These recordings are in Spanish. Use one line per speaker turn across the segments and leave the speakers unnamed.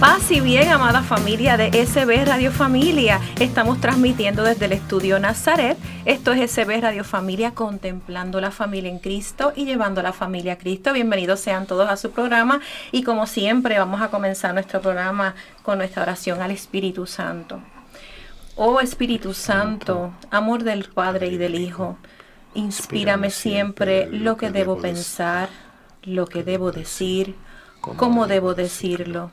Paz y bien, amada familia de SB Radio Familia. Estamos transmitiendo desde el estudio Nazaret. Esto es SB Radio Familia, contemplando la familia en Cristo y llevando a la familia a Cristo. Bienvenidos sean todos a su programa. Y como siempre, vamos a comenzar nuestro programa con nuestra oración al Espíritu Santo. Oh Espíritu Santo, amor del Padre y del Hijo, inspírame siempre lo que debo pensar, lo que debo decir, cómo debo decirlo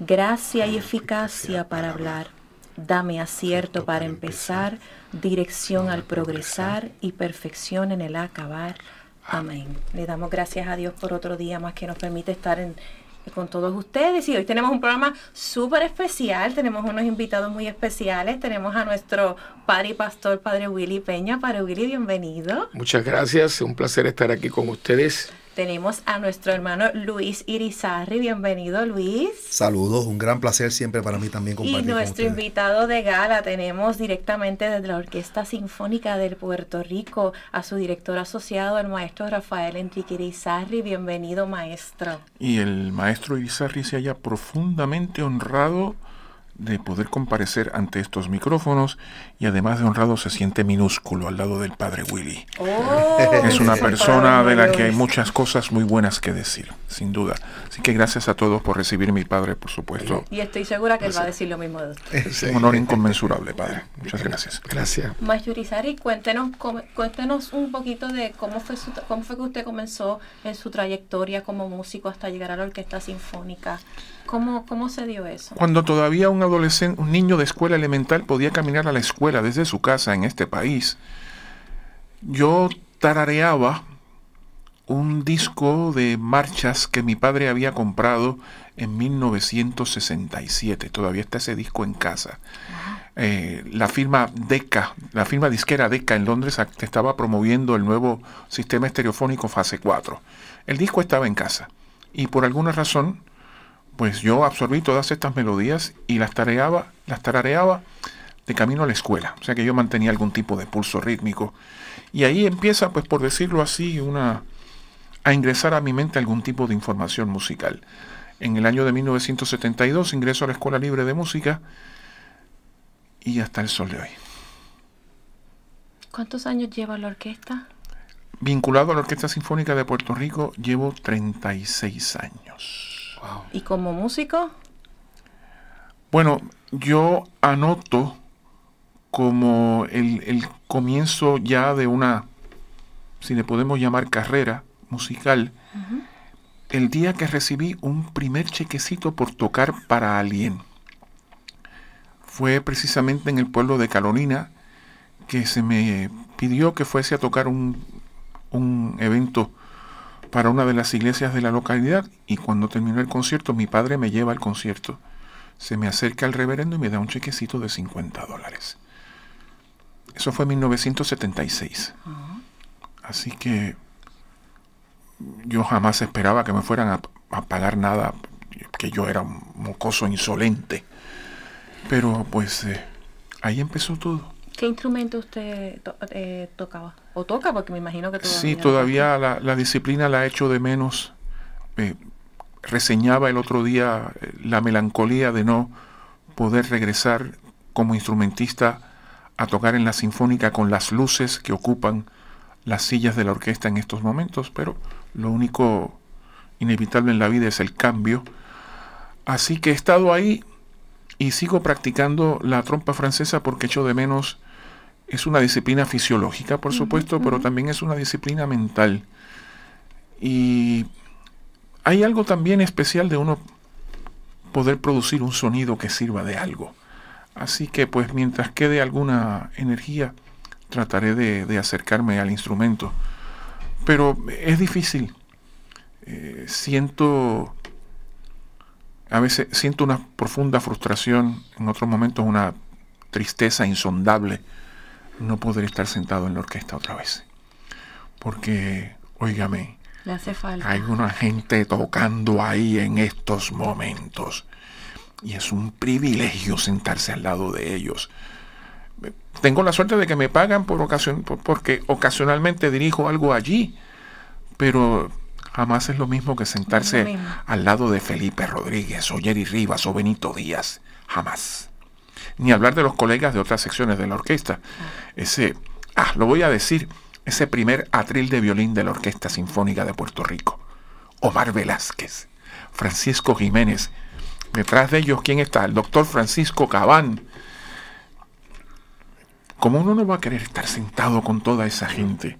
gracia y eficacia para hablar. Dame acierto para empezar, dirección al progresar y perfección en el acabar. Amén. Le damos gracias a Dios por otro día más que nos permite estar en, con todos ustedes. Y hoy tenemos un programa súper especial. Tenemos unos invitados muy especiales. Tenemos a nuestro padre y pastor, Padre Willy Peña. Padre Willy, bienvenido.
Muchas gracias. Un placer estar aquí con ustedes
tenemos a nuestro hermano Luis Irizarri. Bienvenido, Luis.
Saludos, un gran placer siempre para mí también
compartir. Y nuestro invitado de gala tenemos directamente desde la Orquesta Sinfónica de Puerto Rico a su director asociado, el maestro Rafael Enrique Irizarri. Bienvenido, maestro.
Y el maestro Irizarri se haya profundamente honrado de poder comparecer ante estos micrófonos y además de honrado se siente minúsculo al lado del padre Willy. Oh, es una persona de la que hay muchas cosas muy buenas que decir, sin duda. Así que gracias a todos por recibir mi padre, por supuesto.
Y estoy segura que él va a decir lo mismo de usted.
Es un honor inconmensurable, padre. Muchas gracias.
Gracias.
Maestro cuéntenos, cuéntenos un poquito de cómo fue, cómo fue que usted comenzó en su trayectoria como músico hasta llegar a la orquesta sinfónica. ¿Cómo, ¿Cómo se dio eso?
Cuando todavía un adolescente, un niño de escuela elemental podía caminar a la escuela desde su casa en este país, yo tarareaba un disco de marchas que mi padre había comprado en 1967. Todavía está ese disco en casa. Eh, la firma Decca, la firma disquera Decca en Londres estaba promoviendo el nuevo sistema estereofónico fase 4. El disco estaba en casa y por alguna razón pues yo absorbí todas estas melodías y las tareaba, las tarareaba de camino a la escuela. O sea que yo mantenía algún tipo de pulso rítmico. Y ahí empieza, pues por decirlo así, una a ingresar a mi mente algún tipo de información musical. En el año de 1972 ingreso a la Escuela Libre de Música y hasta el sol de hoy.
¿Cuántos años lleva la orquesta?
Vinculado a la Orquesta Sinfónica de Puerto Rico llevo 36 años.
¿Y como músico?
Bueno, yo anoto como el, comienzo ya de una, si le podemos llamar carrera musical, el día que recibí un primer chequecito por tocar para alguien. Fue precisamente en el pueblo de Carolina que se me pidió que fuese a tocar un, un evento para una de las iglesias de la localidad y cuando terminó el concierto mi padre me lleva al concierto. Se me acerca el reverendo y me da un chequecito de 50 dólares. Eso fue en 1976. Así que yo jamás esperaba que me fueran a, pagar nada, que yo era un mocoso insolente. Pero pues eh, ahí empezó todo.
¿Qué instrumento usted eh, tocaba? ¿O toca? Porque me imagino que
todavía... Sí, todavía la, disciplina la ha hecho de menos. Eh, reseñaba el otro día eh, la melancolía de no poder regresar como instrumentista a tocar en la sinfónica con las luces que ocupan las sillas de la orquesta en estos momentos, pero lo único inevitable en la vida es el cambio. Así que he estado ahí y sigo practicando la trompa francesa porque echo de menos es una disciplina fisiológica, por supuesto, pero también es una disciplina mental. Y hay algo también especial de uno poder producir un sonido que sirva de algo. Así que pues mientras quede alguna energía, trataré de, acercarme al instrumento. Pero es difícil. Eh, siento, a veces siento una profunda frustración, en otros momentos una tristeza insondable no poder estar sentado en la orquesta otra vez. Porque, óigame, hay una gente tocando ahí en estos momentos. Y es un privilegio sentarse al lado de ellos. Tengo la suerte de que me pagan por ocasión, porque ocasionalmente dirijo algo allí, pero jamás es lo mismo que sentarse al lado de Felipe Rodríguez o Jerry Rivas o Benito Díaz. Jamás ni hablar de los colegas de otras secciones de la orquesta. Ese, ah, lo voy a decir, ese primer atril de violín de la Orquesta Sinfónica de Puerto Rico. Omar Velázquez, Francisco Jiménez. Detrás de ellos, ¿quién está? El doctor Francisco Cabán. ¿Cómo uno no va a querer estar sentado con toda esa gente?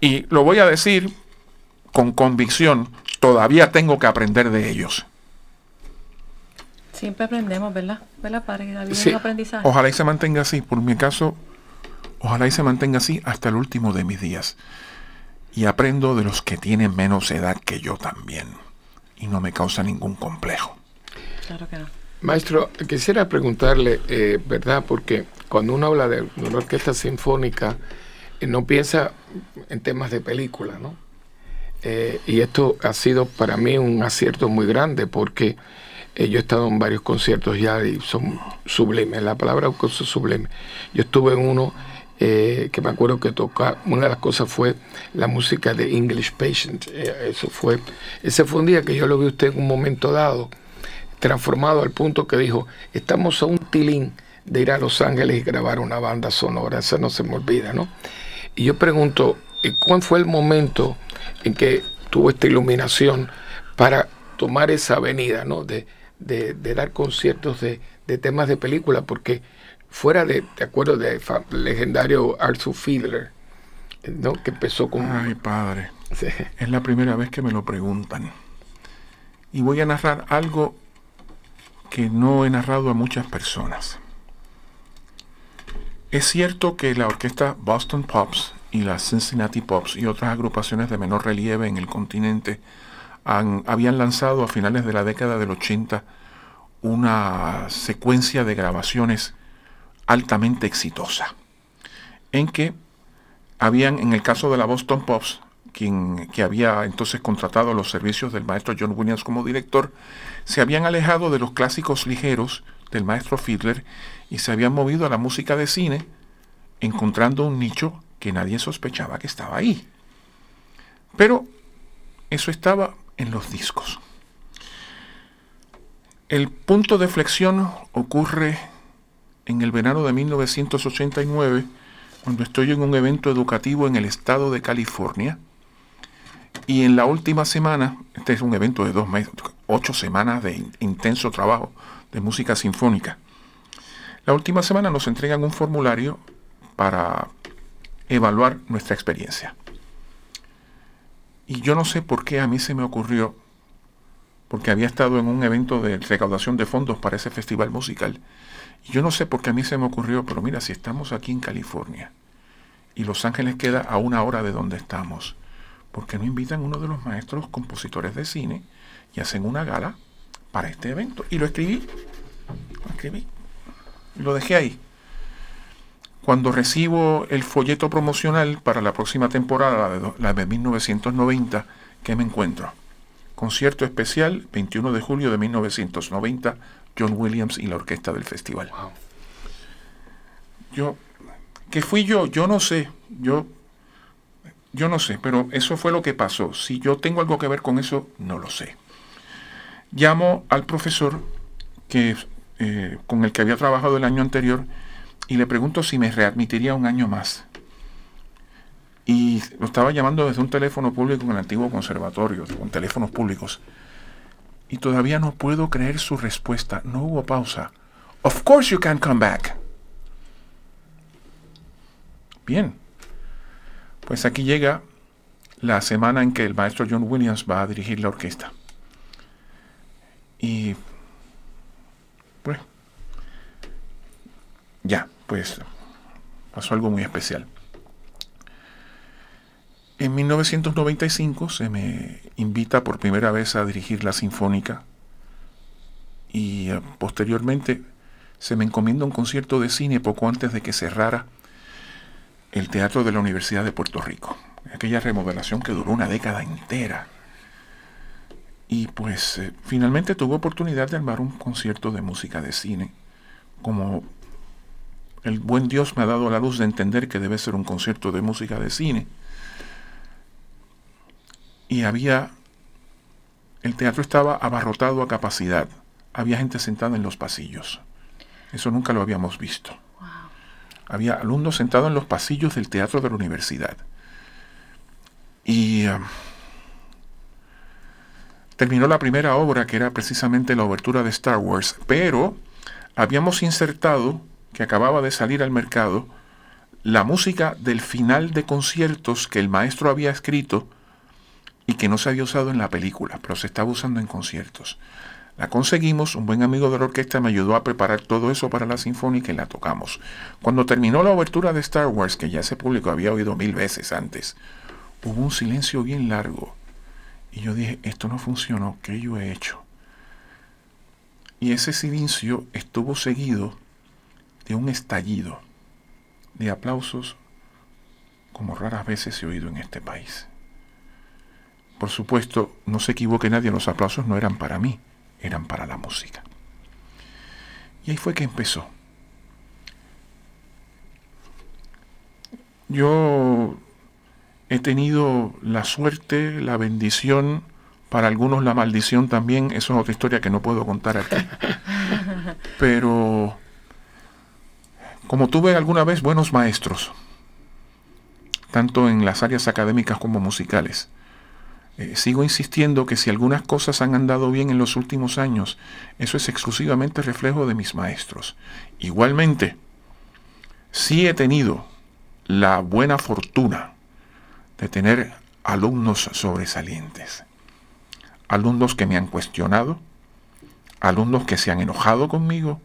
Y lo voy a decir con convicción, todavía tengo que aprender de ellos.
Siempre aprendemos, ¿verdad? ¿Verdad, padre?
aprendizaje. Ojalá y se mantenga así. Por mi caso, ojalá y se mantenga así hasta el último de mis días. Y aprendo de los que tienen menos edad que yo también. Y no me causa ningún complejo.
Claro que no. Maestro, quisiera preguntarle, eh, ¿verdad? Porque cuando uno habla de una orquesta sinfónica, eh, no piensa en temas de película, ¿no? Eh, y esto ha sido para mí un acierto muy grande porque eh, yo he estado en varios conciertos ya y son sublimes, la palabra es sublime. Yo estuve en uno eh, que me acuerdo que toca, una de las cosas fue la música de English Patient. Eh, eso fue, ese fue un día que yo lo vi usted en un momento dado, transformado al punto que dijo, estamos a un tilín de ir a Los Ángeles y grabar una banda sonora, eso no se me olvida, ¿no? Y yo pregunto, ¿cuál fue el momento en que tuvo esta iluminación para tomar esa avenida, ¿no? De, de, dar conciertos de, temas de película, porque fuera de, de acuerdo, de legendario Arthur Fiedler, ¿no? que empezó con...
Ay, padre. Es la primera vez que me lo preguntan. Y voy a narrar algo que no he narrado a muchas personas. Es cierto que la orquesta Boston Pops y la Cincinnati Pops y otras agrupaciones de menor relieve en el continente habían lanzado a finales de la década del 80 una secuencia de grabaciones altamente exitosa, en que habían, en el caso de la Boston Pops, quien que había entonces contratado los servicios del maestro John Williams como director, se habían alejado de los clásicos ligeros del maestro Fiedler y se habían movido a la música de cine, encontrando un nicho que nadie sospechaba que estaba ahí. Pero eso estaba en los discos. El punto de flexión ocurre en el verano de 1989, cuando estoy en un evento educativo en el estado de California. Y en la última semana, este es un evento de dos meses, ocho semanas de intenso trabajo de música sinfónica. La última semana nos entregan un formulario para evaluar nuestra experiencia. Y yo no sé por qué a mí se me ocurrió, porque había estado en un evento de recaudación de fondos para ese festival musical. Y yo no sé por qué a mí se me ocurrió, pero mira, si estamos aquí en California y Los Ángeles queda a una hora de donde estamos, ¿por qué no invitan a uno de los maestros compositores de cine y hacen una gala para este evento? Y lo escribí, lo escribí, y lo dejé ahí. Cuando recibo el folleto promocional para la próxima temporada, la de 1990, ¿qué me encuentro? Concierto especial, 21 de julio de 1990, John Williams y la orquesta del festival. Yo, ¿qué fui yo? Yo no sé. Yo, yo no sé, pero eso fue lo que pasó. Si yo tengo algo que ver con eso, no lo sé. Llamo al profesor que, eh, con el que había trabajado el año anterior y le pregunto si me readmitiría un año más. Y lo estaba llamando desde un teléfono público en el antiguo conservatorio, con teléfonos públicos. Y todavía no puedo creer su respuesta. No hubo pausa. Of course you can come back. Bien. Pues aquí llega la semana en que el maestro John Williams va a dirigir la orquesta. Y pues, ya, pues pasó algo muy especial. En 1995 se me invita por primera vez a dirigir la Sinfónica y eh, posteriormente se me encomienda un concierto de cine poco antes de que cerrara el Teatro de la Universidad de Puerto Rico. Aquella remodelación que duró una década entera. Y pues eh, finalmente tuve oportunidad de armar un concierto de música de cine. Como el buen Dios me ha dado la luz de entender que debe ser un concierto de música de cine y había, el teatro estaba abarrotado a capacidad, había gente sentada en los pasillos. Eso nunca lo habíamos visto. Había alumnos sentados en los pasillos del teatro de la universidad. Y um, terminó la primera obra, que era precisamente la obertura de Star Wars, pero habíamos insertado, que acababa de salir al mercado, la música del final de conciertos que el maestro había escrito y que no se había usado en la película, pero se estaba usando en conciertos. La conseguimos, un buen amigo de la orquesta me ayudó a preparar todo eso para la sinfónica y la tocamos. Cuando terminó la obertura de Star Wars, que ya ese público había oído mil veces antes, hubo un silencio bien largo. Y yo dije, esto no funcionó, ¿qué yo he hecho? Y ese silencio estuvo seguido de un estallido de aplausos como raras veces he oído en este país. Por supuesto, no se equivoque nadie, los aplausos no eran para mí, eran para la música. Y ahí fue que empezó. Yo he tenido la suerte, la bendición, para algunos la maldición también, eso es otra historia que no puedo contar aquí. Pero como tuve alguna vez buenos maestros, tanto en las áreas académicas como musicales, eh, sigo insistiendo que si algunas cosas han andado bien en los últimos años, eso es exclusivamente reflejo de mis maestros. Igualmente, sí he tenido la buena fortuna de tener alumnos sobresalientes, alumnos que me han cuestionado, alumnos que se han enojado conmigo,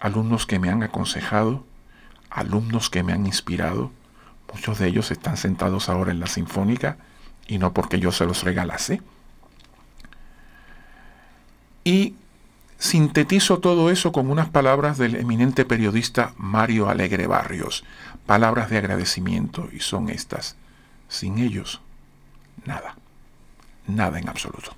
alumnos que me han aconsejado, alumnos que me han inspirado, muchos de ellos están sentados ahora en la Sinfónica, y no porque yo se los regalase. Y sintetizo todo eso con unas palabras del eminente periodista Mario Alegre Barrios, palabras de agradecimiento, y son estas. Sin ellos, nada, nada en absoluto.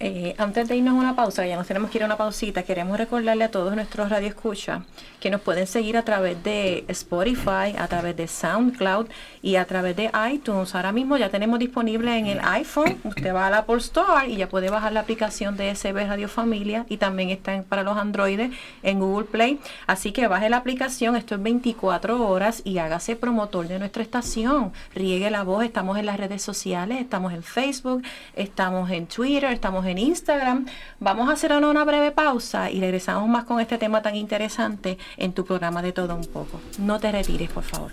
Eh, antes de irnos a una pausa, ya nos tenemos que ir a una pausita, queremos recordarle a todos nuestros radioescuchas que nos pueden seguir a través de Spotify, a través de SoundCloud y a través de iTunes. Ahora mismo ya tenemos disponible en el iPhone, usted va al Apple Store y ya puede bajar la aplicación de SB Radio Familia y también está para los Androides en Google Play. Así que baje la aplicación, esto es 24 horas y hágase promotor de nuestra estación. Riegue la voz, estamos en las redes sociales, estamos en Facebook, estamos en Twitter, estamos en Instagram. Vamos a hacer una breve pausa y regresamos más con este tema tan interesante en tu programa de todo un poco. No te retires, por favor.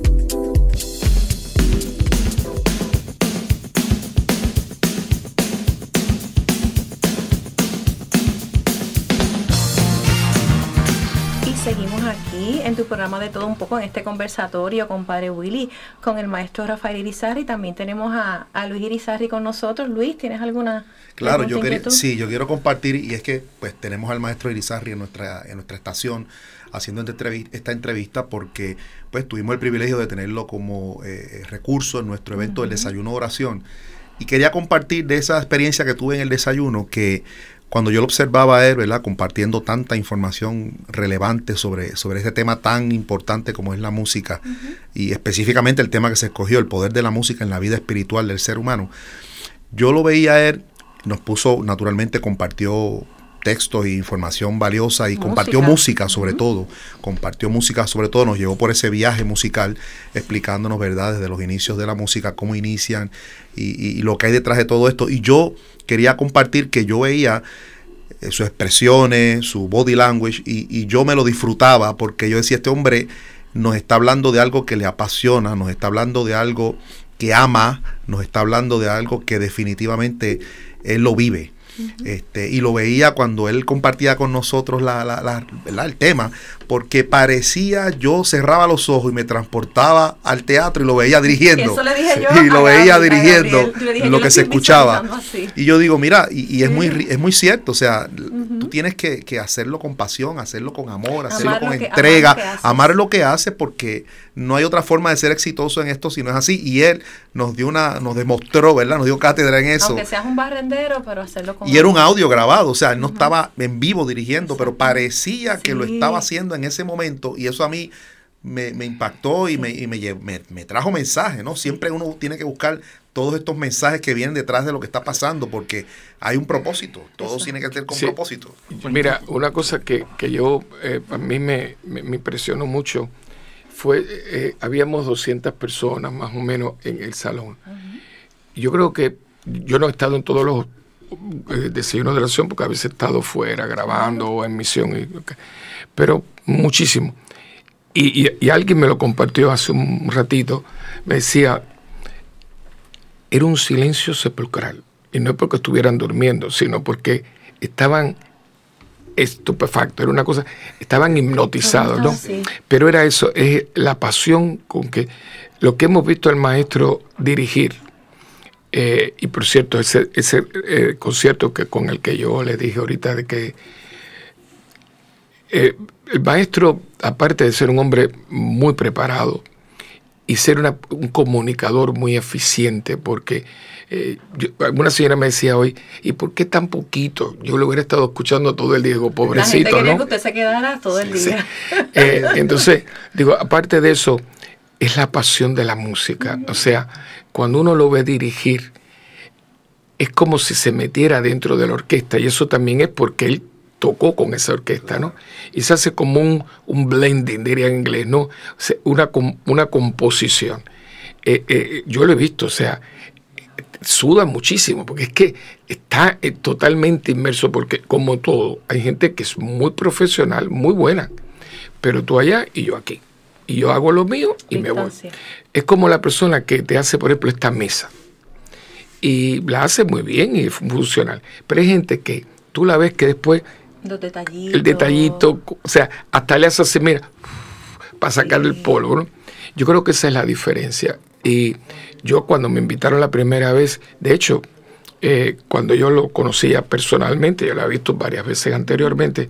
En tu programa de todo un poco, en este conversatorio con Padre Willy, con el maestro Rafael Irizarri. También tenemos a, Luis Irizarri con nosotros. Luis, ¿tienes alguna
Claro, yo quería, sí, yo quiero compartir, y es que pues tenemos al maestro Irizarri en nuestra, en nuestra estación haciendo esta entrevista porque pues tuvimos el privilegio de tenerlo como eh, recurso en nuestro evento del desayuno oración. Y quería compartir de esa experiencia que tuve en el desayuno que cuando yo lo observaba a él, ¿verdad? Compartiendo tanta información relevante sobre, sobre este tema tan importante como es la música y específicamente el tema que se escogió, el poder de la música en la vida espiritual del ser humano, yo lo veía a él, nos puso, naturalmente compartió textos e información valiosa y compartió música sobre todo, compartió música sobre todo, nos llevó por ese viaje musical explicándonos, ¿verdad?, desde los inicios de la música, cómo inician y, lo que hay detrás de todo esto. Y yo quería compartir que yo veía eh, sus expresiones, su body language y, y yo me lo disfrutaba porque yo decía, este hombre nos está hablando de algo que le apasiona, nos está hablando de algo que ama, nos está hablando de algo que definitivamente él lo vive este, y lo veía cuando él compartía con nosotros la, la, el tema, porque parecía yo cerraba los ojos y me transportaba al teatro y lo veía dirigiendo. y lo veía dirigiendo lo que se escuchaba. Y yo digo, mira, y, es, muy, es muy cierto, o sea, tú tienes que, hacerlo con pasión, hacerlo con amor, hacerlo con entrega, amar lo que hace porque no hay otra forma de ser exitoso en esto si no es así. Y él nos dio una, nos demostró, ¿verdad? Nos dio cátedra en eso.
Aunque seas un barrendero, pero hacerlo con
Y era un audio grabado, o sea, él no estaba en vivo dirigiendo, pero parecía que lo estaba haciendo en ese momento. Y eso a mí me, impactó y, me, me, trajo mensajes, ¿no? Siempre uno tiene que buscar todos estos mensajes que vienen detrás de lo que está pasando, porque hay un propósito, todo tiene que ser con propósito.
Mira, una cosa que, yo, eh, a mí me, me impresionó mucho fue, eh, habíamos 200 personas más o menos en el salón. Yo creo que yo no he estado en todos los eh, desayunos de oración porque a veces he estado fuera grabando o en misión, y, pero muchísimo. Y, y, alguien me lo compartió hace un ratito, me decía, era un silencio sepulcral. Y no es porque estuvieran durmiendo, sino porque estaban estupefacto, era una cosa, estaban hipnotizados, ¿no? Pero era eso, es la pasión con que lo que hemos visto al maestro dirigir, eh, y por cierto, ese, ese eh, concierto que con el que yo le dije ahorita de que eh, el maestro, aparte de ser un hombre muy preparado y ser un comunicador muy eficiente, porque eh, alguna señora me decía hoy, ¿y por qué tan poquito? Yo lo hubiera estado escuchando todo el día, digo, pobrecito. La
gente que usted se quedara todo el día.
Eh, entonces, digo, aparte de eso, es la pasión de la música. O sea, cuando uno lo ve dirigir, es como si se metiera dentro de la orquesta, y eso también es porque él tocó con esa orquesta, ¿no? Y se hace como un, un blending, diría en inglés, ¿no? una, una composición. Eh, yo lo he visto, o sea, suda muchísimo, porque es que está eh, totalmente inmerso, porque como todo, hay gente que es muy profesional, muy buena, pero tú allá y yo aquí. Y yo hago lo mío y me voy. Es como la persona que te hace, por ejemplo, esta mesa. Y la hace muy bien y es funcional. Pero hay gente que tú la ves que después...
Los detallitos.
El detallito, o sea, hasta le hace así, mira, para sacar el polvo, ¿no? Yo creo que esa es la diferencia. Y yo cuando me invitaron la primera vez, de hecho, eh, cuando yo lo conocía personalmente, yo lo había visto varias veces anteriormente,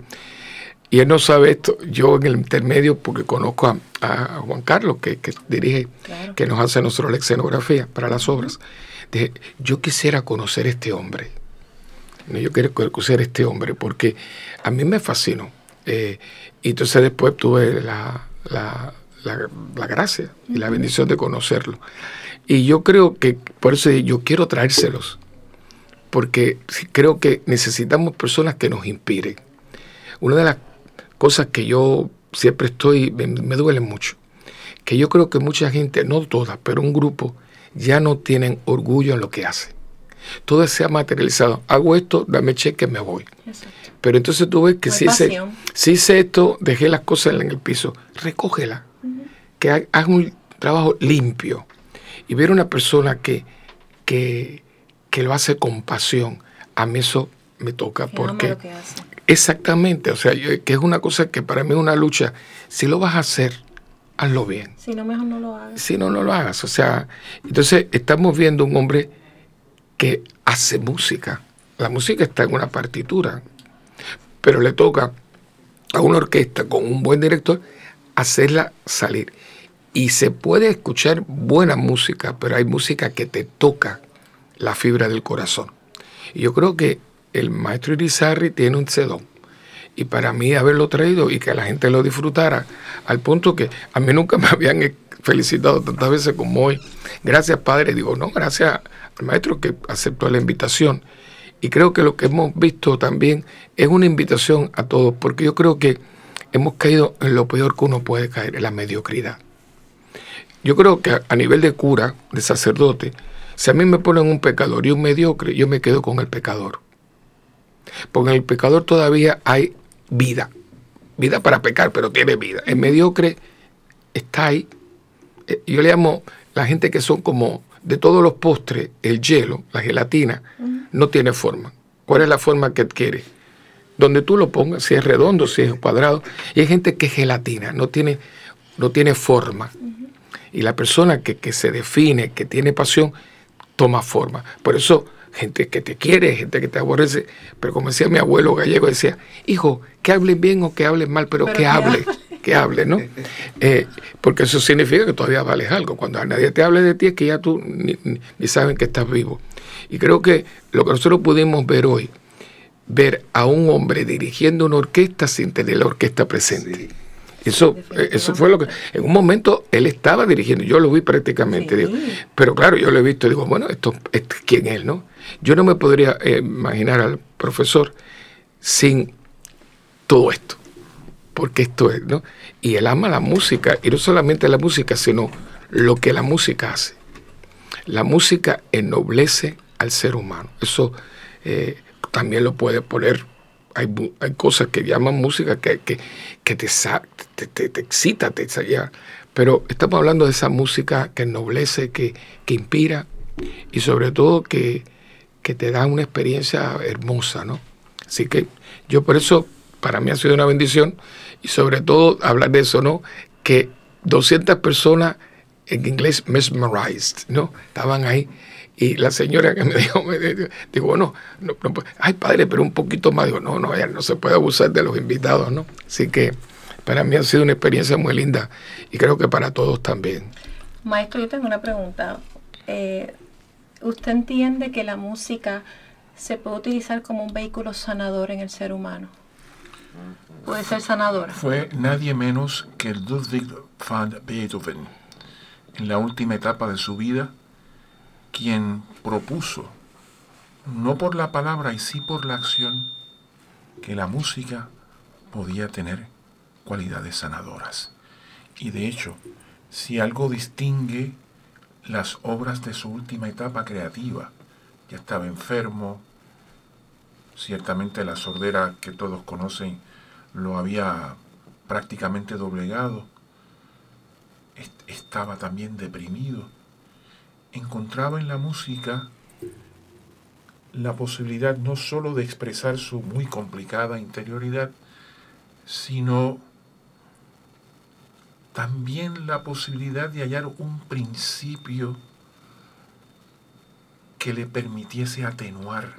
y él no sabe esto, yo en el intermedio, porque conozco a, Juan Carlos, que, dirige, que nos hace nosotros la escenografía para las obras, dije, yo quisiera conocer a este hombre. Yo quiero conocer a este hombre porque a mí me fascinó. Eh, y entonces después tuve la, la gracia y la bendición de conocerlo. Y yo creo que, por eso yo quiero traérselos, porque creo que necesitamos personas que nos inspiren. Una de las cosas que yo siempre estoy, me, duele mucho, que yo creo que mucha gente, no todas, pero un grupo, ya no tienen orgullo en lo que hace. Todo se ha materializado. Hago esto, dame cheque, me voy. Pero entonces tú ves que si hice, si hice, esto, dejé las cosas en el piso, recógela. Que haz un trabajo limpio y ver una persona que, que, lo hace con pasión, a mí eso me toca porque... Exactamente, o sea, que es una cosa que para mí es una lucha. Si lo vas a hacer, hazlo bien.
Si no, mejor no lo hagas.
Si no, no lo hagas. O sea, entonces estamos viendo un hombre que hace música. La música está en una partitura, pero le toca a una orquesta con un buen director hacerla salir. Y se puede escuchar buena música, pero hay música que te toca la fibra del corazón. Y yo creo que el maestro Irizarry tiene un sedón. Y para mí haberlo traído y que la gente lo disfrutara, al punto que a mí nunca me habían felicitado tantas veces como hoy. Gracias, Padre. Digo, no, gracias al maestro que aceptó la invitación. Y creo que lo que hemos visto también es una invitación a todos, porque yo creo que hemos caído en lo peor que uno puede caer, en la mediocridad. Yo creo que a nivel de cura, de sacerdote, si a mí me ponen un pecador y un mediocre, yo me quedo con el pecador. Porque en el pecador todavía hay vida. Vida para pecar, pero tiene vida. El mediocre está ahí. Eh, yo le llamo la gente que son como de todos los postres, el hielo, la gelatina, no tiene forma. ¿Cuál es la forma que adquiere? Donde tú lo pongas, si es redondo, si es cuadrado. Y hay gente que es gelatina, no tiene, no tiene forma. Y la persona que, que se define, que tiene pasión, toma forma. Por eso, gente que te quiere, gente que te aborrece, pero como decía mi abuelo gallego, decía, hijo, que hablen bien o que hablen mal, pero, que, hable, que hable, ¿no? Eh, porque eso significa que todavía vales algo. Cuando nadie te hable de ti es que ya tú ni, saben que estás vivo. Y creo que lo que nosotros pudimos ver hoy, ver a un hombre dirigiendo una orquesta sin tener la orquesta presente. Eso, eh, eso fue lo que. En un momento él estaba dirigiendo, yo lo vi prácticamente, digo, pero claro, yo lo he visto, digo, bueno, esto, es quién es, ¿no? Yo no me podría eh, imaginar al profesor sin todo esto, porque esto es, ¿no? Y él ama la música, y no solamente la música, sino lo que la música hace. La música ennoblece al ser humano. Eso eh, también lo puede poner hay, cosas que llaman música que, que, te, te, te, excita, te pero estamos hablando de esa música que ennoblece, que, que inspira y sobre todo que, que te da una experiencia hermosa, ¿no? Así que yo por eso, para mí ha sido una bendición y sobre todo hablar de eso, ¿no? Que 200 personas en inglés mesmerized, ¿no? Estaban ahí y la señora que me dijo, me dijo, bueno, no, ay padre, pero un poquito más. Digo, no, no, ya no se puede abusar de los invitados, ¿no? Así que para mí ha sido una experiencia muy linda y creo que para todos también.
Maestro, yo tengo una pregunta. Eh, ¿Usted entiende que la música se puede utilizar como un vehículo sanador en el ser humano? Puede ser sanadora.
Fue nadie menos que Ludwig van Beethoven. En la última etapa de su vida, quien propuso, no por la palabra y sí por la acción, que la música podía tener cualidades sanadoras. Y de hecho, si algo distingue las obras de su última etapa creativa, ya estaba enfermo, ciertamente la sordera que todos conocen lo había prácticamente doblegado, estaba también deprimido. Encontraba en la música la posibilidad no sólo de expresar su muy complicada interioridad, sino también la posibilidad de hallar un principio que le permitiese atenuar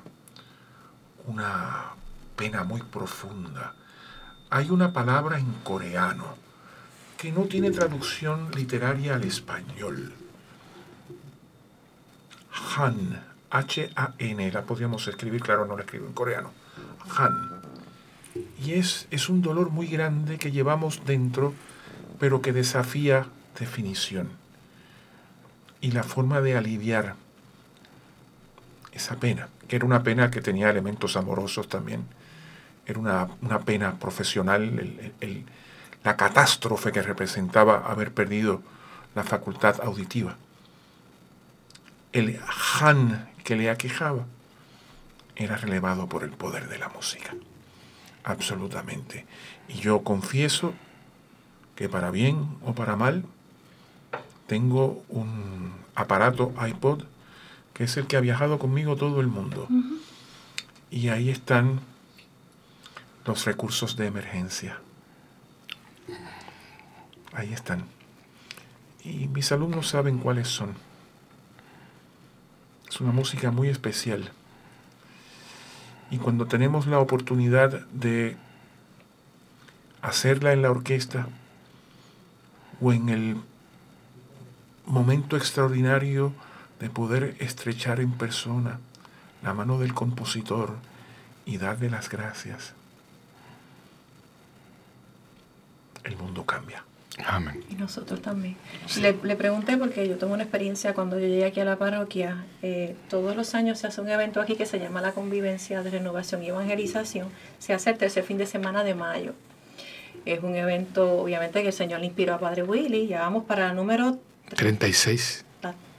una pena muy profunda. Hay una palabra en coreano que no tiene traducción literaria al español Han, H-A-N, la podríamos escribir, claro, no la escribo en coreano. Han. Y es, es un dolor muy grande que llevamos dentro, pero que desafía definición. Y la forma de aliviar esa pena, que era una pena que tenía elementos amorosos también, era una, pena profesional, la catástrofe que representaba haber perdido la facultad auditiva el Han que le aquejaba era relevado por el poder de la música. Absolutamente. Y yo confieso que para bien o para mal, tengo un aparato iPod que es el que ha viajado conmigo todo el mundo. Y ahí están los recursos de emergencia. Ahí están. Y mis alumnos saben cuáles son. Es una música muy especial. Y cuando tenemos la oportunidad de hacerla en la orquesta o en el momento extraordinario de poder estrechar en persona la mano del compositor y darle las gracias, el mundo cambia.
Amén. Y nosotros también. Le, pregunté porque yo tengo una experiencia cuando yo llegué aquí a la parroquia. Eh, todos los años se hace un evento aquí que se llama la Convivencia de Renovación y Evangelización. Se hace el tercer fin de semana de mayo. Es un evento, obviamente, que el Señor le inspiró a Padre Willy. Ya vamos para el número
36.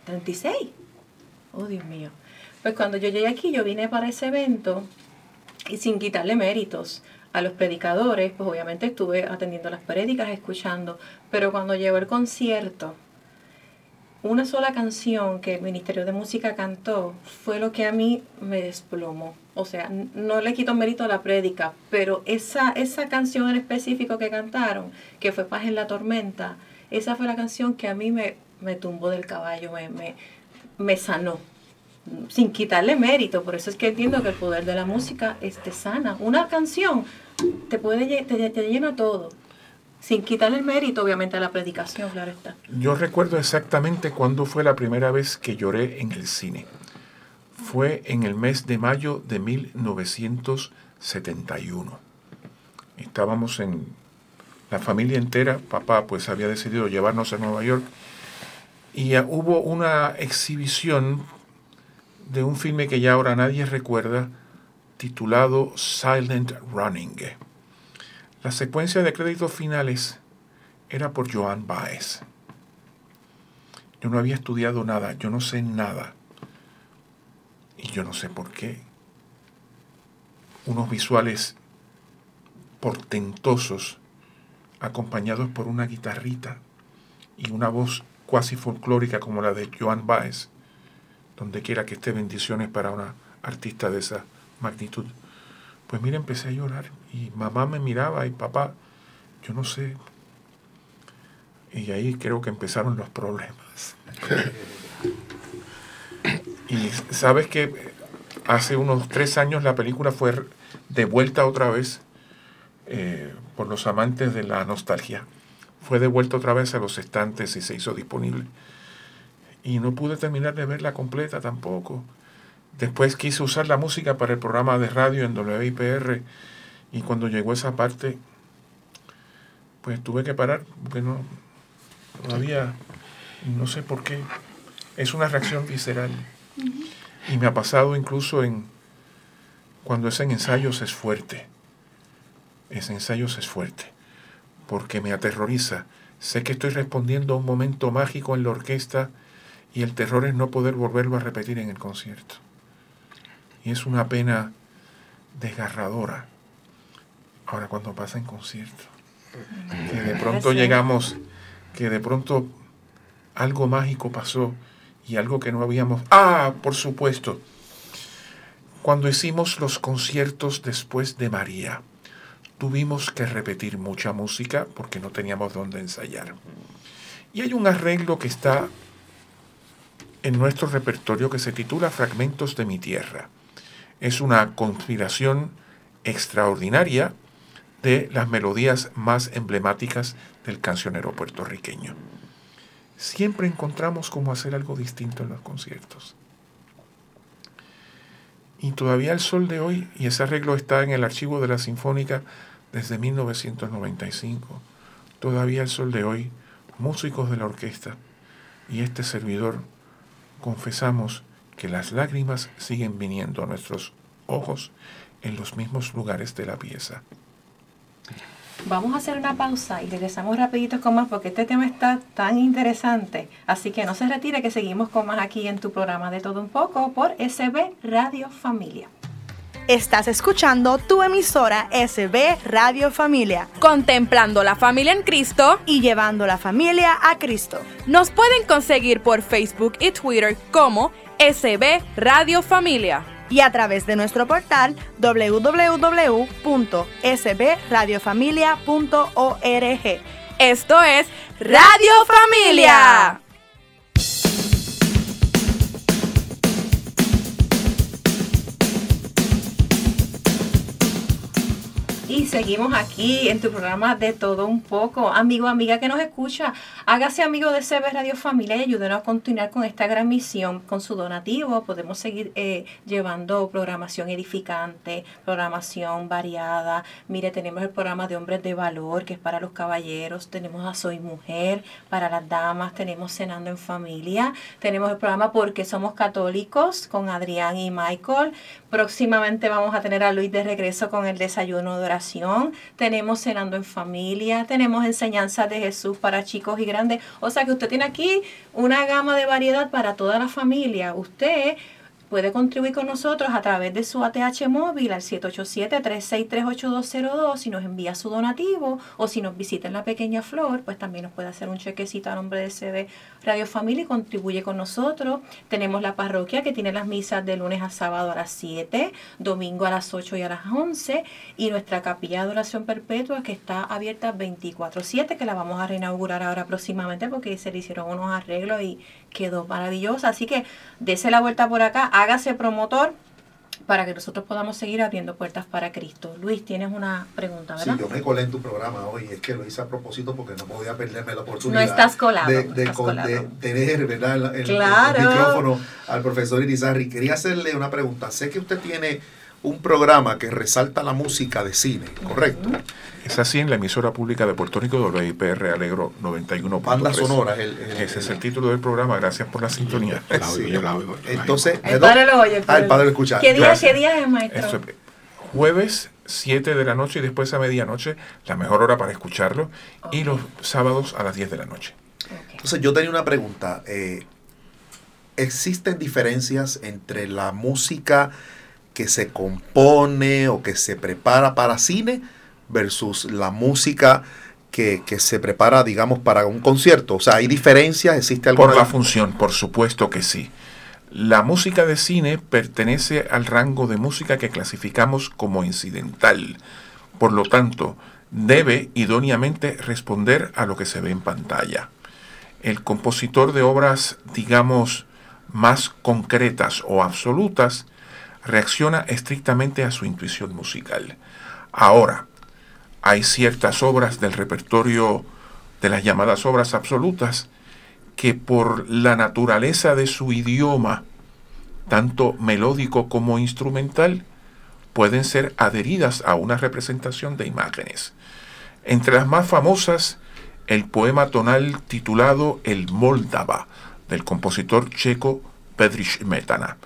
36. Oh, Dios mío. Pues cuando yo llegué aquí, yo vine para ese evento y sin quitarle méritos a los predicadores, pues obviamente estuve atendiendo las prédicas, escuchando, pero cuando llegó el concierto, una sola canción que el Ministerio de Música cantó fue lo que a mí me desplomó. O sea, no le quito mérito a la prédica, pero esa, esa canción en específico que cantaron, que fue Paz en la Tormenta, esa fue la canción que a mí me, me tumbó del caballo, me, me, me sanó sin quitarle mérito. Por eso es que entiendo que el poder de la música es te sana. Una canción te puede te, llena todo. Sin quitarle mérito, obviamente, a la predicación, claro está.
Yo recuerdo exactamente cuándo fue la primera vez que lloré en el cine. Fue en el mes de mayo de 1971. Estábamos en la familia entera, papá pues había decidido llevarnos a Nueva York y hubo una exhibición de un filme que ya ahora nadie recuerda, titulado Silent Running. La secuencia de créditos finales era por Joan Baez. Yo no había estudiado nada, yo no sé nada. Y yo no sé por qué. Unos visuales portentosos, acompañados por una guitarrita y una voz cuasi folclórica como la de Joan Baez, donde quiera que esté bendiciones para una artista de esa magnitud. Pues mira, empecé a llorar y mamá me miraba y papá, yo no sé. Y ahí creo que empezaron los problemas. y sabes que hace unos tres años la película fue devuelta otra vez eh, por los amantes de la nostalgia. Fue devuelta otra vez a los estantes y se hizo disponible y no pude terminar de verla completa tampoco. Después quise usar la música para el programa de radio en WIPR y cuando llegó esa parte, pues tuve que parar porque no, todavía, no sé por qué, es una reacción visceral. Y me ha pasado incluso en cuando es en ensayos es fuerte. Ese ensayos es fuerte, porque me aterroriza. Sé que estoy respondiendo a un momento mágico en la orquesta y el terror es no poder volverlo a repetir en el concierto. Y es una pena desgarradora. Ahora cuando pasa en concierto, que de pronto llegamos, que de pronto algo mágico pasó y algo que no habíamos... Ah, por supuesto, cuando hicimos los conciertos después de María, tuvimos que repetir mucha música porque no teníamos dónde ensayar. Y hay un arreglo que está en nuestro repertorio que se titula Fragmentos de mi tierra. Es una conspiración extraordinaria de las melodías más emblemáticas del cancionero puertorriqueño. Siempre encontramos cómo hacer algo distinto en los conciertos. Y todavía el sol de hoy, y ese arreglo está en el archivo de la Sinfónica desde 1995, todavía el sol de hoy, músicos de la orquesta y este servidor confesamos que las lágrimas siguen viniendo a nuestros ojos en los mismos lugares de la pieza.
Vamos a hacer una pausa y regresamos rapidito con más porque este tema está tan interesante. Así que no se retire que seguimos con más aquí en tu programa de todo un poco por SB Radio Familia.
Estás escuchando tu emisora SB Radio Familia.
Contemplando la familia en Cristo
y llevando la familia a Cristo.
Nos pueden conseguir por Facebook y Twitter como SB Radio Familia.
Y a través de nuestro portal www.sbradiofamilia.org.
Esto es Radio Familia.
Y seguimos aquí en tu programa de todo un poco. Amigo, amiga que nos escucha, hágase amigo de CB Radio Familia y ayúdenos a continuar con esta gran misión. Con su donativo podemos seguir eh, llevando programación edificante, programación variada. Mire, tenemos el programa de Hombres de Valor, que es para los caballeros. Tenemos a Soy Mujer, para las damas. Tenemos Cenando en Familia. Tenemos el programa Porque Somos Católicos con Adrián y Michael. Próximamente vamos a tener a Luis de regreso con el desayuno de oración, tenemos cenando en familia, tenemos enseñanzas de Jesús para chicos y grandes. O sea que usted tiene aquí una gama de variedad para toda la familia. Usted puede contribuir con nosotros a través de su ATH móvil al 787-363-8202 si nos envía su donativo o si nos visita en la Pequeña Flor, pues también nos puede hacer un chequecito a nombre de CB Radio Familia y contribuye con nosotros. Tenemos la parroquia que tiene las misas de lunes a sábado a las 7, domingo a las 8 y a las 11 y nuestra capilla de oración perpetua que está abierta 24/7 que la vamos a reinaugurar ahora próximamente porque se le hicieron unos arreglos y quedó maravillosa. Así que dese la vuelta por acá, hágase promotor para que nosotros podamos seguir abriendo puertas para Cristo. Luis, tienes una pregunta, ¿verdad?
Sí, yo me colé en tu programa hoy, es que lo hice a propósito porque no podía perderme la oportunidad.
No estás colado.
De, tener, ¿verdad? El, micrófono al profesor Irizarri. Quería hacerle una pregunta. Sé que usted tiene un programa que resalta la música de cine, ¿correcto?
Es así en la emisora pública de Puerto Rico, WIPR Alegro 91.
Banda sonora.
Ese es el título del programa, gracias por la sintonía.
Entonces,
el padre lo oye.
Ah, el padre lo escucha.
¿Qué día, ¿qué día es, maestro?
jueves 7 de la noche y después a medianoche, la mejor hora para escucharlo, y los sábados a las 10 de la noche.
Entonces yo tenía una pregunta. Eh, ¿Existen diferencias entre la música que se compone o que se prepara para cine versus la música que, se prepara, digamos, para un concierto? O sea, ¿hay diferencias? ¿Existe
alguna? Por la función, por supuesto que sí. La música de cine pertenece al rango de música que clasificamos como incidental. Por lo tanto, debe idóneamente responder a lo que se ve en pantalla. El compositor de obras, digamos, más concretas o absolutas, reacciona estrictamente a su intuición musical. Ahora, hay ciertas obras del repertorio de las llamadas obras absolutas que por la naturaleza de su idioma, tanto melódico como instrumental, pueden ser adheridas a una representación de imágenes. Entre las más famosas, el poema tonal titulado El Moldava, del compositor checo Pedrich Metana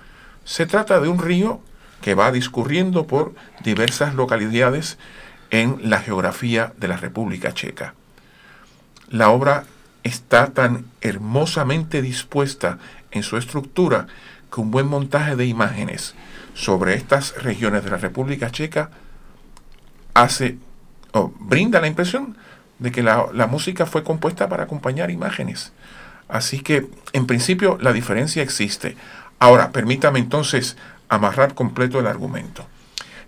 se trata de un río que va discurriendo por diversas localidades en la geografía de la República Checa. La obra está tan hermosamente dispuesta en su estructura que un buen montaje de imágenes sobre estas regiones de la República Checa hace o brinda la impresión de que la, la música fue compuesta para acompañar imágenes. Así que, en principio, la diferencia existe. Ahora, permítame entonces amarrar completo el argumento.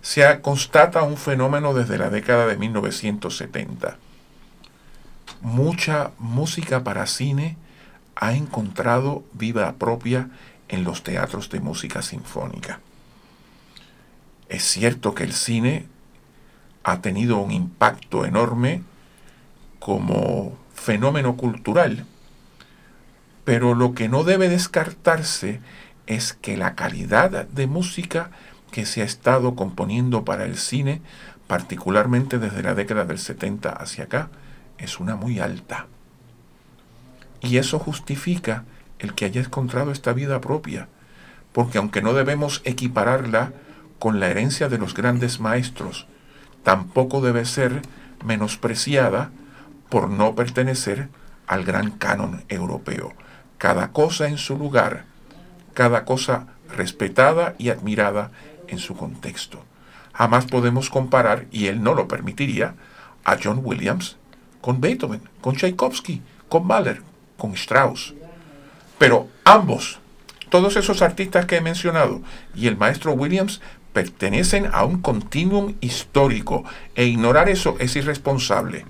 Se constata un fenómeno desde la década de 1970. Mucha música para cine ha encontrado vida propia en los teatros de música sinfónica. Es cierto que el cine ha tenido un impacto enorme como fenómeno cultural, pero lo que no debe descartarse es que la calidad de música que se ha estado componiendo para el cine, particularmente desde la década del 70 hacia acá, es una muy alta. Y eso justifica el que haya encontrado esta vida propia, porque aunque no debemos equipararla con la herencia de los grandes maestros, tampoco debe ser menospreciada por no pertenecer al gran canon europeo. Cada cosa en su lugar cada cosa respetada y admirada en su contexto. Jamás podemos comparar, y él no lo permitiría, a John Williams con Beethoven, con Tchaikovsky, con Mahler, con Strauss. Pero ambos, todos esos artistas que he mencionado y el maestro Williams pertenecen a un continuum histórico e ignorar eso es irresponsable.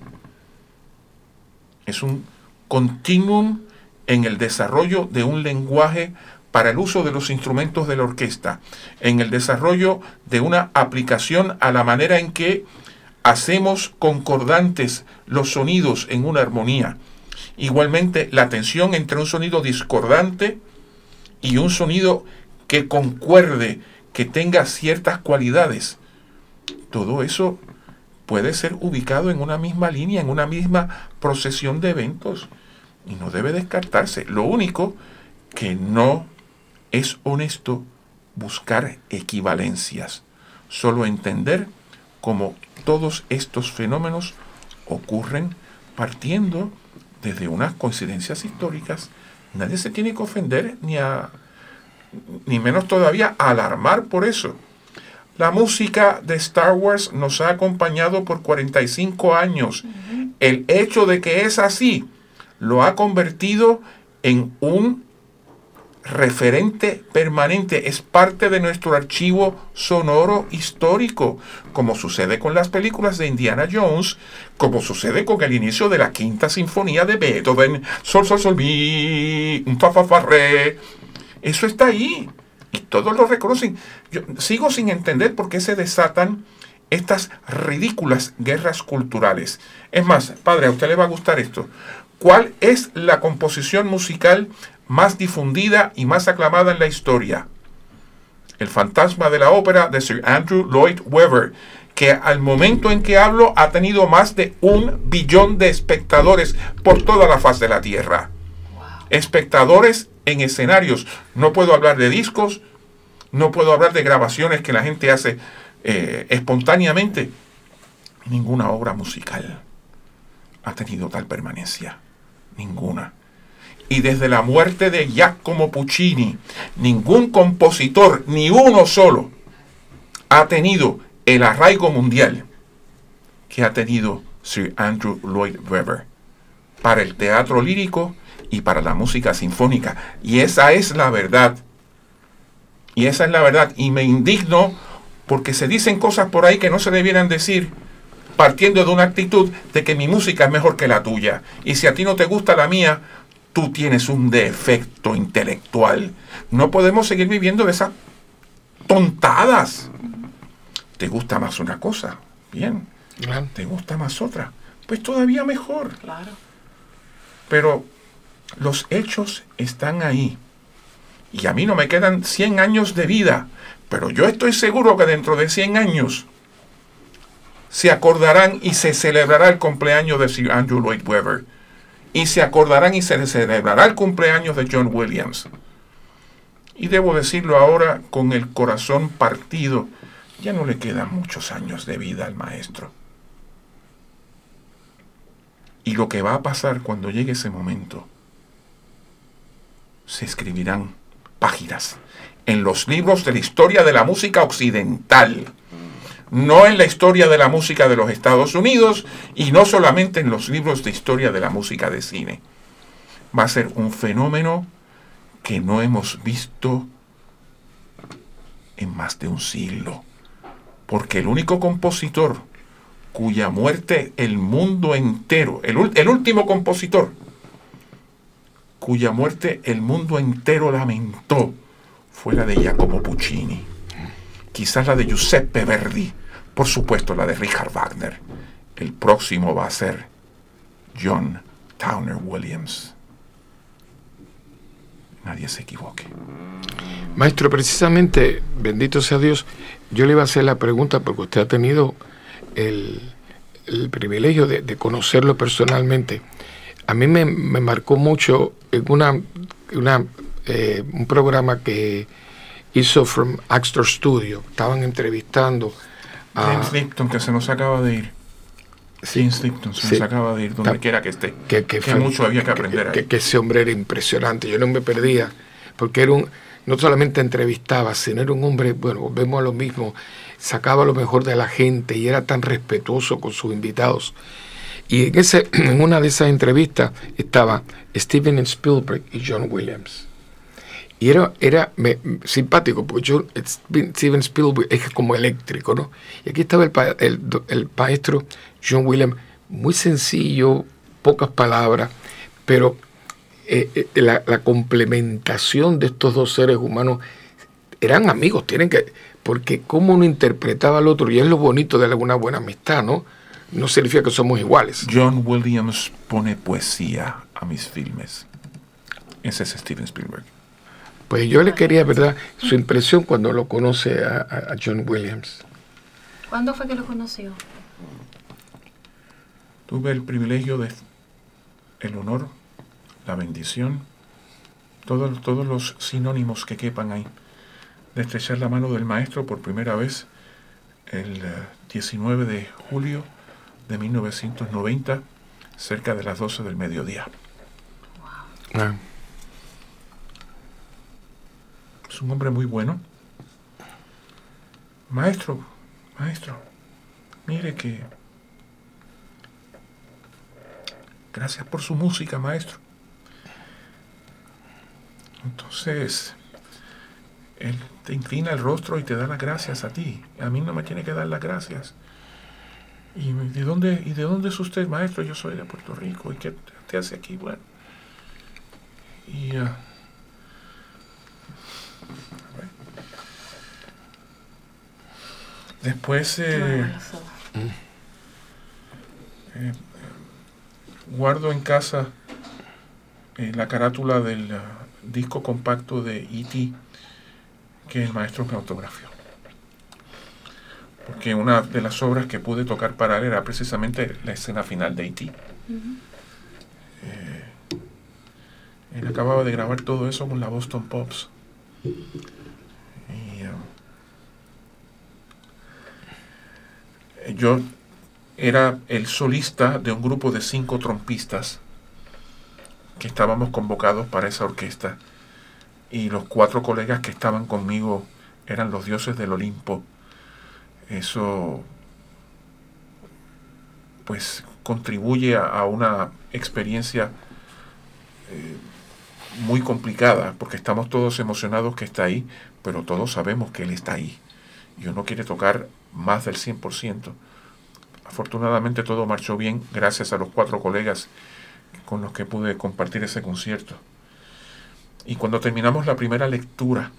Es un continuum en el desarrollo de un lenguaje para el uso de los instrumentos de la orquesta, en el desarrollo de una aplicación a la manera en que hacemos concordantes los sonidos en una armonía. Igualmente, la tensión entre un sonido discordante y un sonido que concuerde, que tenga ciertas cualidades. Todo eso puede ser ubicado en una misma línea, en una misma procesión de eventos y no debe descartarse. Lo único que no es honesto buscar equivalencias, solo entender cómo todos estos fenómenos ocurren partiendo desde unas coincidencias históricas. Nadie se tiene que ofender ni a ni menos todavía alarmar por eso. La música de Star Wars nos ha acompañado por 45 años. El hecho de que es así lo ha convertido en un referente permanente, es parte de nuestro archivo sonoro histórico, como sucede con las películas de Indiana Jones, como sucede con el inicio de la quinta sinfonía de Beethoven, Sol, Sol, Sol, Mi, un fa, fa, fa, re. Eso está ahí y todos lo reconocen. Yo sigo sin entender por qué se desatan estas ridículas guerras culturales. Es más, padre, a usted le va a gustar esto. ¿Cuál es la composición musical más difundida y más aclamada en la historia? El fantasma de la ópera de Sir Andrew Lloyd Webber, que al momento en que hablo ha tenido más de un billón de espectadores por toda la faz de la Tierra. Espectadores en escenarios. No puedo hablar de discos, no puedo hablar de grabaciones que la gente hace eh, espontáneamente. Ninguna obra musical ha tenido tal permanencia ninguna. Y desde la muerte de Giacomo Puccini, ningún compositor, ni uno solo, ha tenido el arraigo mundial que ha tenido Sir Andrew Lloyd Webber para el teatro lírico y para la música sinfónica. Y esa es la verdad. Y esa es la verdad. Y me indigno porque se dicen cosas por ahí que no se debieran decir partiendo de una actitud de que mi música es mejor que la tuya. Y si a ti no te gusta la mía, tú tienes un defecto intelectual. No podemos seguir viviendo de esas tontadas. ¿Te gusta más una cosa? Bien. ¿Te gusta más otra? Pues todavía mejor. Claro. Pero los hechos están ahí. Y a mí no me quedan 100 años de vida. Pero yo estoy seguro que dentro de 100 años se acordarán y se celebrará el cumpleaños de Sir Andrew Lloyd Webber. Y se acordarán y se celebrará el cumpleaños de John Williams. Y debo decirlo ahora con el corazón partido, ya no le quedan muchos años de vida al maestro. Y lo que va a pasar cuando llegue ese momento, se escribirán páginas en los libros de la historia de la música occidental no en la historia de la música de los Estados Unidos y no solamente en los libros de historia de la música de cine. Va a ser un fenómeno que no hemos visto en más de un siglo. Porque el único compositor cuya muerte el mundo entero, el, último compositor cuya muerte el mundo entero lamentó, fue la de Giacomo Puccini, quizás la de Giuseppe Verdi, por supuesto la de Richard Wagner. El próximo va a ser John Towner Williams. Nadie se equivoque.
Maestro, precisamente, bendito sea Dios, yo le iba a hacer la pregunta porque usted ha tenido el, privilegio de, conocerlo personalmente. A mí me, marcó mucho en una, una eh, un programa que hizo From Axtor Studio. Estaban entrevistando
James ah. Lipton, que se nos acaba de ir. James Lipton se nos acaba de ir, donde quiera que esté. Que, mucho había que aprender.
Que, que, ese hombre era impresionante, yo no me perdía, porque era un, no solamente entrevistaba, sino era un hombre, bueno, vemos a lo mismo, sacaba lo mejor de la gente y era tan respetuoso con sus invitados. Y en, ese, en una de esas entrevistas estaba Steven Spielberg y John Williams. Y era, era simpático, porque yo, Steven Spielberg es como eléctrico, ¿no? Y aquí estaba el, el, maestro John Williams, muy sencillo, pocas palabras, pero eh, eh, la, complementación de estos dos seres humanos eran amigos, tienen que, porque cómo uno interpretaba al otro, y es lo bonito de alguna buena amistad, ¿no? No significa que somos iguales.
John Williams pone poesía a mis filmes. Ese es Steven Spielberg.
Pues yo le quería, ¿verdad? Su impresión cuando lo conoce a, John Williams.
¿Cuándo fue que lo conoció?
Tuve el privilegio de, el honor, la bendición, todos, todos los sinónimos que quepan ahí, de estrechar la mano del maestro por primera vez el 19 eh, de julio de 1990, cerca de las 12 del mediodía. Ah. Es un hombre muy bueno. Maestro, maestro, mire que... Gracias por su música, maestro. Entonces, él te inclina el rostro y te da las gracias a ti. A mí no me tiene que dar las gracias. ¿Y de dónde, y de dónde es usted, maestro? Yo soy de Puerto Rico. ¿Y qué te hace aquí? Bueno. Y... Uh, después eh, eh, guardo en casa eh, la carátula del uh, disco compacto de E.T. que el maestro me autografió porque una de las obras que pude tocar para él era precisamente la escena final de E.T. Eh, él acababa de grabar todo eso con la Boston Pops. Y, um, yo era el solista de un grupo de cinco trompistas que estábamos convocados para esa orquesta y los cuatro colegas que estaban conmigo eran los dioses del Olimpo eso pues contribuye a, una experiencia eh, muy complicada, porque estamos todos emocionados que está ahí, pero todos sabemos que Él está ahí. Y uno quiere tocar más del 100%. Afortunadamente todo marchó bien gracias a los cuatro colegas con los que pude compartir ese concierto. Y cuando terminamos la primera lectura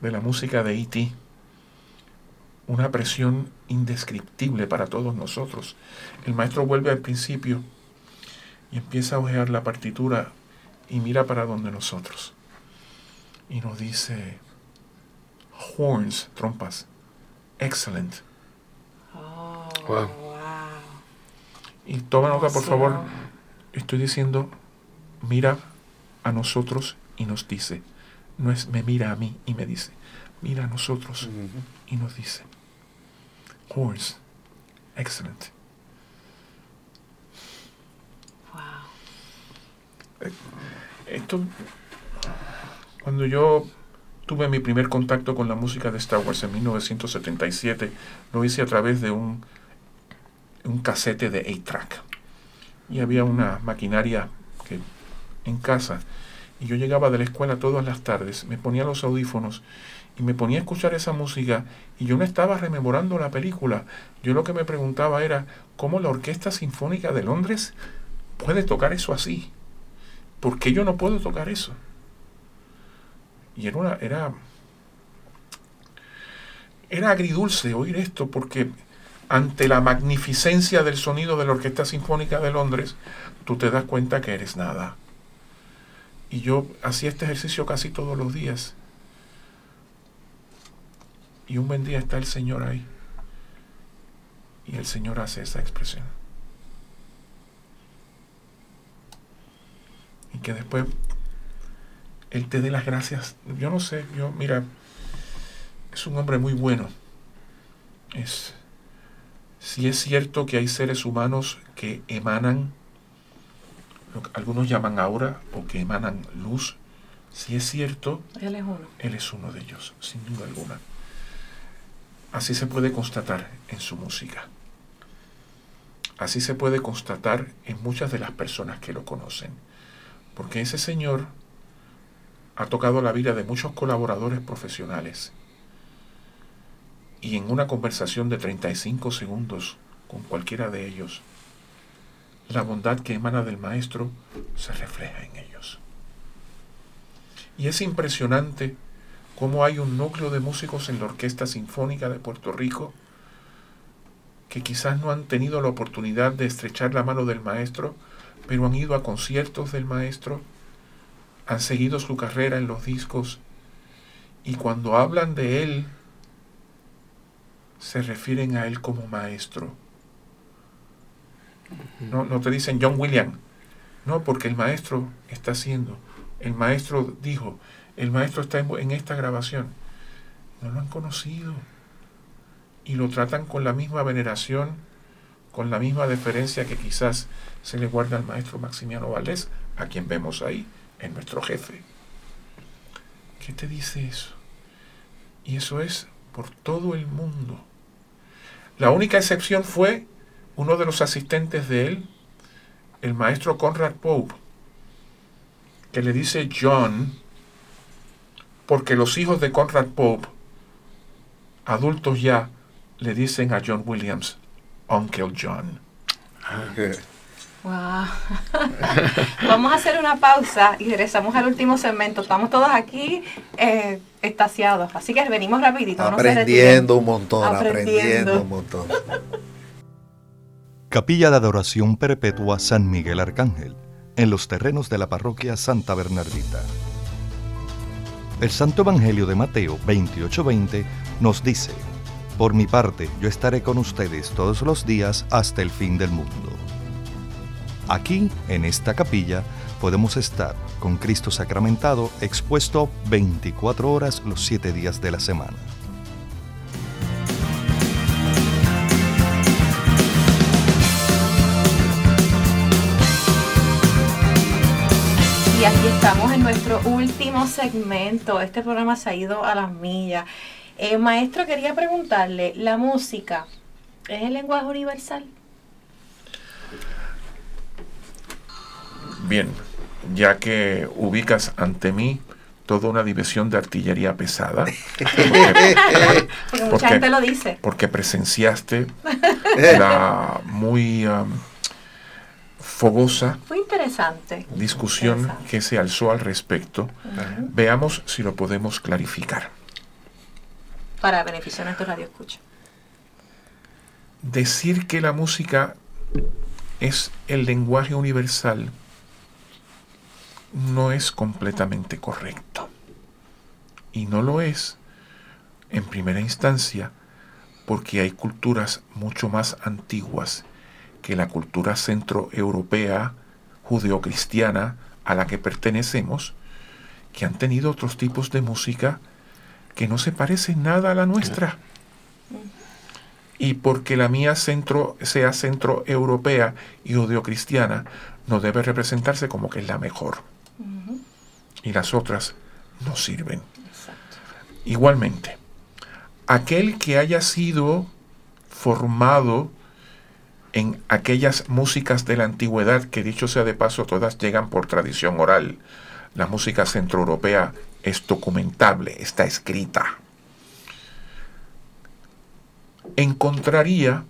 de la música de E.T., una presión indescriptible para todos nosotros. El maestro vuelve al principio y empieza a ojear la partitura y mira para donde nosotros. Y nos dice, horns, trompas, excellent.
Oh, wow.
Y toma nota, por favor. Estoy diciendo, mira a nosotros y nos dice. No es me mira a mí y me dice, mira a nosotros y nos dice, horns. Excellent.
Wow.
Eh, esto, cuando yo tuve mi primer contacto con la música de Star Wars en 1977, lo hice a través de un, un casete de 8-track. Y había una maquinaria que, en casa. Y yo llegaba de la escuela todas las tardes, me ponía los audífonos y me ponía a escuchar esa música y yo no estaba rememorando la película. Yo lo que me preguntaba era cómo la Orquesta Sinfónica de Londres puede tocar eso así. ¿Por qué yo no puedo tocar eso? Y era era agridulce oír esto porque ante la magnificencia del sonido de la Orquesta Sinfónica de Londres, tú te das cuenta que eres nada. Y yo hacía este ejercicio casi todos los días y un buen día está el Señor ahí. Y el Señor hace esa expresión. Y que después Él te dé las gracias. Yo no sé, yo, mira, es un hombre muy bueno. Es, si es cierto que hay seres humanos que emanan, lo que algunos llaman aura, o que emanan luz, si es cierto,
Él es uno.
Él es uno de ellos, sin duda alguna. Así se puede constatar en su música. Así se puede constatar en muchas de las personas que lo conocen. Porque ese señor ha tocado la vida de muchos colaboradores profesionales. Y en una conversación de 35 segundos con cualquiera de ellos, la bondad que emana del maestro se refleja en ellos. Y es impresionante cómo hay un núcleo de músicos en la Orquesta Sinfónica de Puerto Rico que quizás no han tenido la oportunidad de estrechar la mano del maestro, pero han ido a conciertos del maestro, han seguido su carrera en los discos y cuando hablan de él, se refieren a él como maestro. No, no te dicen John William, no, porque el maestro está haciendo, el maestro dijo, el maestro está en, esta grabación. No lo han conocido. Y lo tratan con la misma veneración, con la misma deferencia que quizás se le guarda al maestro Maximiano Valdés, a quien vemos ahí, en nuestro jefe. ¿Qué te dice eso? Y eso es por todo el mundo. La única excepción fue uno de los asistentes de él, el maestro Conrad Pope, que le dice John, porque los hijos de Conrad Pope, adultos ya, le dicen a John Williams, Uncle John.
Wow. Vamos a hacer una pausa y regresamos al último segmento. Estamos todos aquí eh, extasiados, así que venimos rapidito.
Aprendiendo un montón, aprendiendo un montón.
Capilla de Adoración Perpetua San Miguel Arcángel, en los terrenos de la parroquia Santa Bernardita. El Santo Evangelio de Mateo 28:20 nos dice, Por mi parte, yo estaré con ustedes todos los días hasta el fin del mundo. Aquí, en esta capilla, podemos estar con Cristo sacramentado expuesto 24 horas los 7 días de la semana.
Y aquí estamos en nuestro último segmento. Este programa se ha ido a las millas. Eh, maestro, quería preguntarle, ¿la música es el lenguaje universal?
Bien, ya que ubicas ante mí toda una división de artillería pesada.
Porque, mucha gente lo dice.
Porque presenciaste la muy um, fogosa
interesante.
discusión que se alzó al respecto. Veamos si lo podemos clarificar.
Para beneficio de nuestro radio escucha.
Decir que la música es el lenguaje universal no es completamente correcto. Y no lo es, en primera instancia, porque hay culturas mucho más antiguas que la cultura centroeuropea judeocristiana a la que pertenecemos, que han tenido otros tipos de música que no se parecen nada a la nuestra. Y porque la mía centro, sea centroeuropea y judeocristiana, no debe representarse como que es la mejor. Y las otras no sirven. Igualmente, aquel que haya sido formado en aquellas músicas de la antigüedad, que dicho sea de paso, todas llegan por tradición oral. La música centroeuropea es documentable, está escrita. Encontraría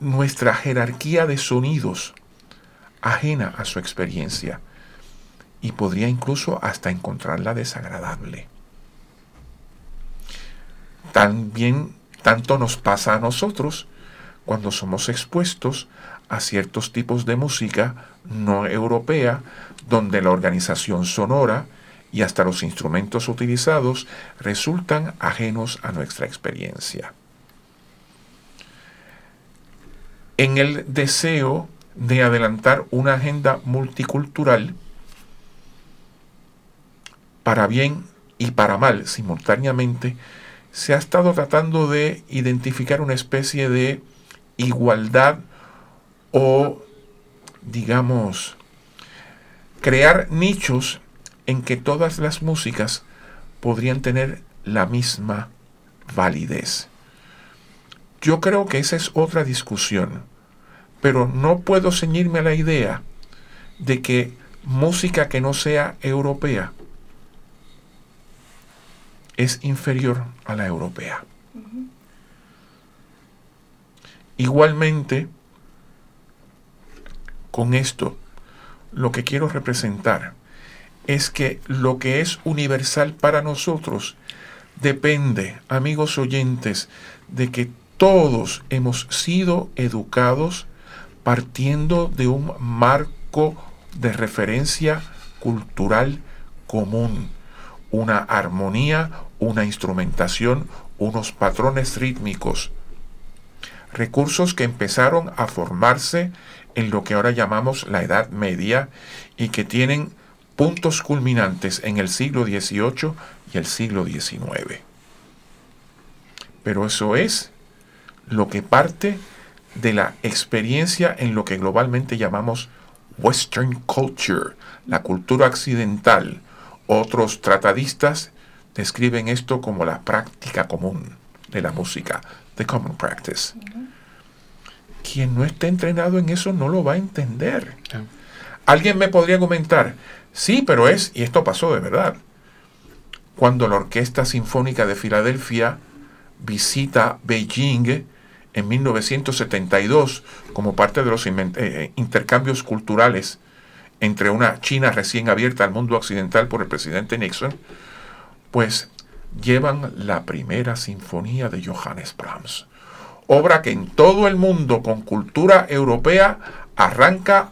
nuestra jerarquía de sonidos ajena a su experiencia y podría incluso hasta encontrarla desagradable. También tanto nos pasa a nosotros cuando somos expuestos a ciertos tipos de música no europea, donde la organización sonora y hasta los instrumentos utilizados resultan ajenos a nuestra experiencia. En el deseo de adelantar una agenda multicultural, para bien y para mal simultáneamente, se ha estado tratando de identificar una especie de igualdad o, digamos, crear nichos en que todas las músicas podrían tener la misma validez. Yo creo que esa es otra discusión, pero no puedo ceñirme a la idea de que música que no sea europea es inferior a la europea. Igualmente, con esto, lo que quiero representar es que lo que es universal para nosotros depende, amigos oyentes, de que todos hemos sido educados partiendo de un marco de referencia cultural común, una armonía, una instrumentación, unos patrones rítmicos, recursos que empezaron a formarse en lo que ahora llamamos la Edad Media y que tienen puntos culminantes en el siglo XVIII y el siglo XIX. Pero eso es lo que parte de la experiencia en lo que globalmente llamamos Western Culture, la cultura occidental. Otros tratadistas describen esto como la práctica común de la música, the common practice. Quien no esté entrenado en eso no lo va a entender. Alguien me podría comentar, sí, pero es, y esto pasó de verdad, cuando la Orquesta Sinfónica de Filadelfia visita Beijing en 1972 como parte de los eh, intercambios culturales entre una China recién abierta al mundo occidental por el presidente Nixon, pues llevan la primera sinfonía de Johannes Brahms, obra que en todo el mundo con cultura europea arranca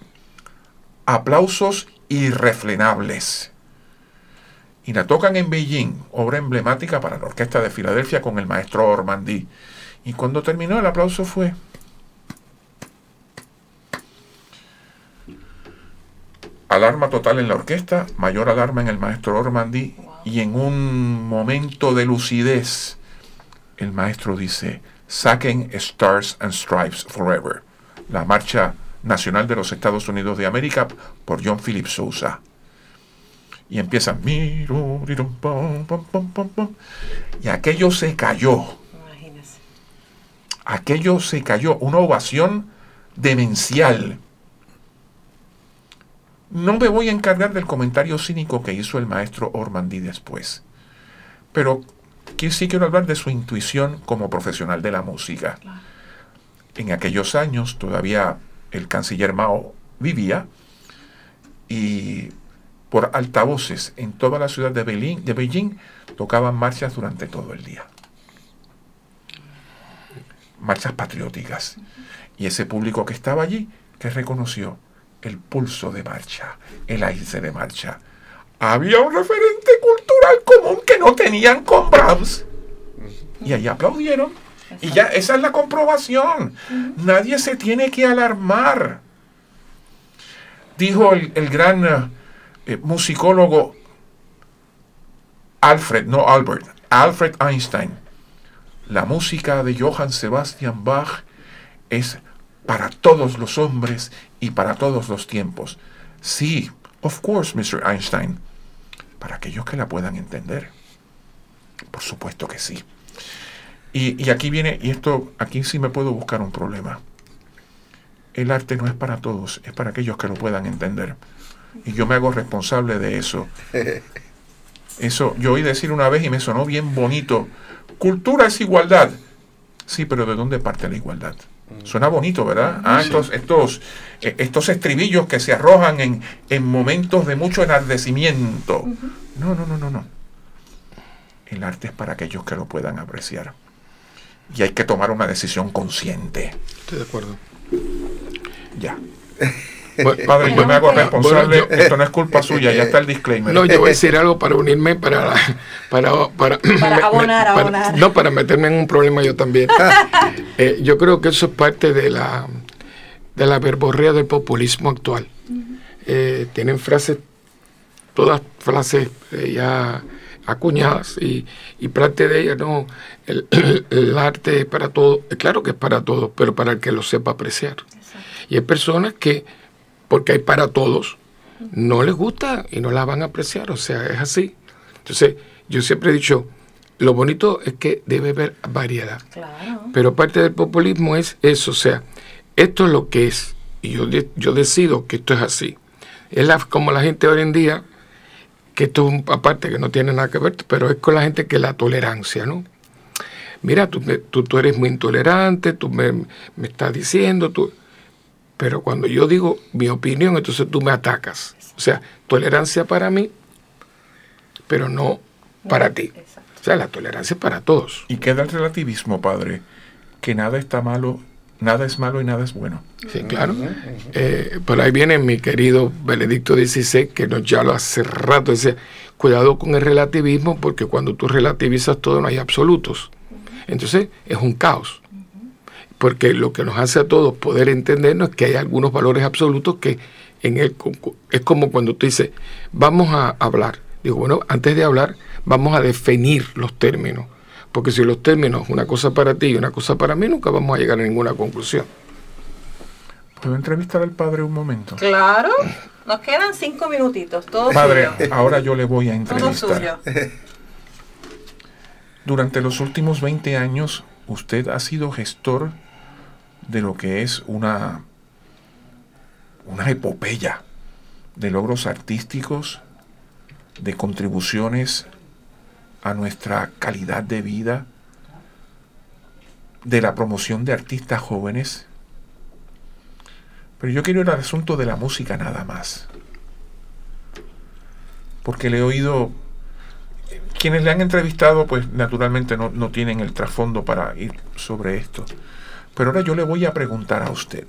aplausos irrefrenables. Y la tocan en Beijing, obra emblemática para la Orquesta de Filadelfia con el maestro Ormandy. Y cuando terminó el aplauso fue... Alarma total en la orquesta, mayor alarma en el maestro Ormandy y en un momento de lucidez el maestro dice, saquen Stars and Stripes Forever, la marcha nacional de los Estados Unidos de América por John Philip Sousa. Y empieza, y aquello se cayó aquello se cayó, una ovación demencial. No me voy a encargar del comentario cínico que hizo el maestro Ormandy después, pero sí quiero hablar de su intuición como profesional de la música. En aquellos años todavía el canciller Mao vivía y por altavoces en toda la ciudad de Beijing, de Beijing tocaban marchas durante todo el día marchas patrióticas. Y ese público que estaba allí, que reconoció el pulso de marcha, el aire de marcha. Había un referente cultural común que no tenían con Brahms. Y ahí aplaudieron. Y ya esa es la comprobación. Nadie se tiene que alarmar. Dijo el, gran eh, musicólogo Alfred, no Albert, Alfred Einstein la música de Johann Sebastian Bach es para todos los hombres y para todos los tiempos. Sí, of course, Mr. Einstein. Para aquellos que la puedan entender. Por supuesto que sí. Y, y, aquí viene, y esto, aquí sí me puedo buscar un problema. El arte no es para todos, es para aquellos que lo puedan entender. Y yo me hago responsable de eso. Eso, yo oí decir una vez y me sonó bien bonito Cultura es igualdad. Sí, pero ¿de dónde parte la igualdad? Suena bonito, ¿verdad? Ah, estos, estos, eh, estos estribillos que se arrojan en, en momentos de mucho enardecimiento. No, no, no, no, no. El arte es para aquellos que lo puedan apreciar. Y hay que tomar una decisión consciente.
Estoy de acuerdo.
Ya. Padre, yo me hago responsable, esto no es culpa suya, ya está el disclaimer.
No, yo voy a decir algo para unirme, para... Para, para,
abonar, abonar.
No, para meterme en un problema yo también. Eh, yo creo que eso es parte de la, de la verborrea del populismo actual. Eh, tienen frases, todas frases eh, ya acuñadas y, y, parte de ellas, no, el, el, arte es para todo, claro que es para todos, pero para el que lo sepa apreciar. Y hay personas que porque hay para todos, no les gusta y no la van a apreciar, o sea, es así. Entonces, yo siempre he dicho, lo bonito es que debe haber variedad. Pero parte del populismo es eso, o sea, esto es lo que es, y yo, yo decido que esto es así. Es como la gente hoy en día, que esto es aparte que no tiene nada que ver, pero es con la gente que la tolerancia, ¿no? Mira, tú, tú, tú eres muy intolerante, tú me, me estás diciendo, tú pero cuando yo digo mi opinión, entonces tú me atacas. O sea, tolerancia para mí pero no para ti. O sea, la tolerancia es para todos.
Y queda el relativismo, padre, que nada está malo, nada es malo y nada es bueno.
Sí, claro. Eh, por ahí viene mi querido Benedicto XVI, que nos ya lo hace rato, dice, cuidado con el relativismo, porque cuando tú relativizas todo no hay absolutos. Entonces es un caos. Porque lo que nos hace a todos poder entendernos es que hay algunos valores absolutos que en él es como cuando tú dices, vamos a hablar. Digo, bueno, antes de hablar, vamos a definir los términos. Porque si los términos, una cosa para ti y una cosa para mí, nunca vamos a llegar a ninguna conclusión.
¿Puedo entrevistar al padre un momento?
Claro, nos quedan cinco minutitos. Todo
padre, ahora yo le voy a entrevistar. Durante los últimos 20 años, usted ha sido gestor de lo que es una, epopeya de logros artísticos, de contribuciones a nuestra calidad de vida, de la promoción de artistas jóvenes. Pero yo quiero ir al asunto de la música nada más. Porque le he oído, quienes le han entrevistado, pues naturalmente no, no tienen el trasfondo para ir sobre esto. Pero ahora yo le voy a preguntar a usted.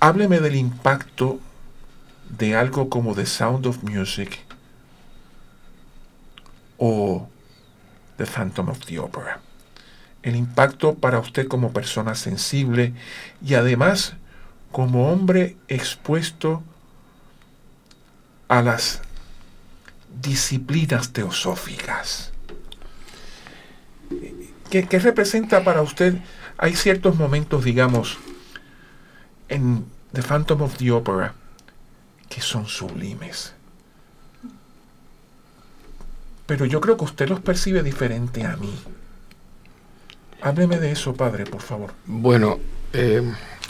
Hábleme del impacto de algo como The Sound of Music o The Phantom of the Opera. El impacto para usted como persona sensible y además como hombre expuesto a las disciplinas teosóficas. ¿Qué, ¿Qué, representa para usted? Hay ciertos momentos, digamos, en The Phantom of the Opera, que son sublimes. Pero yo creo que usted los percibe diferente a mí. Hábleme de eso, padre, por favor.
Bueno, eh,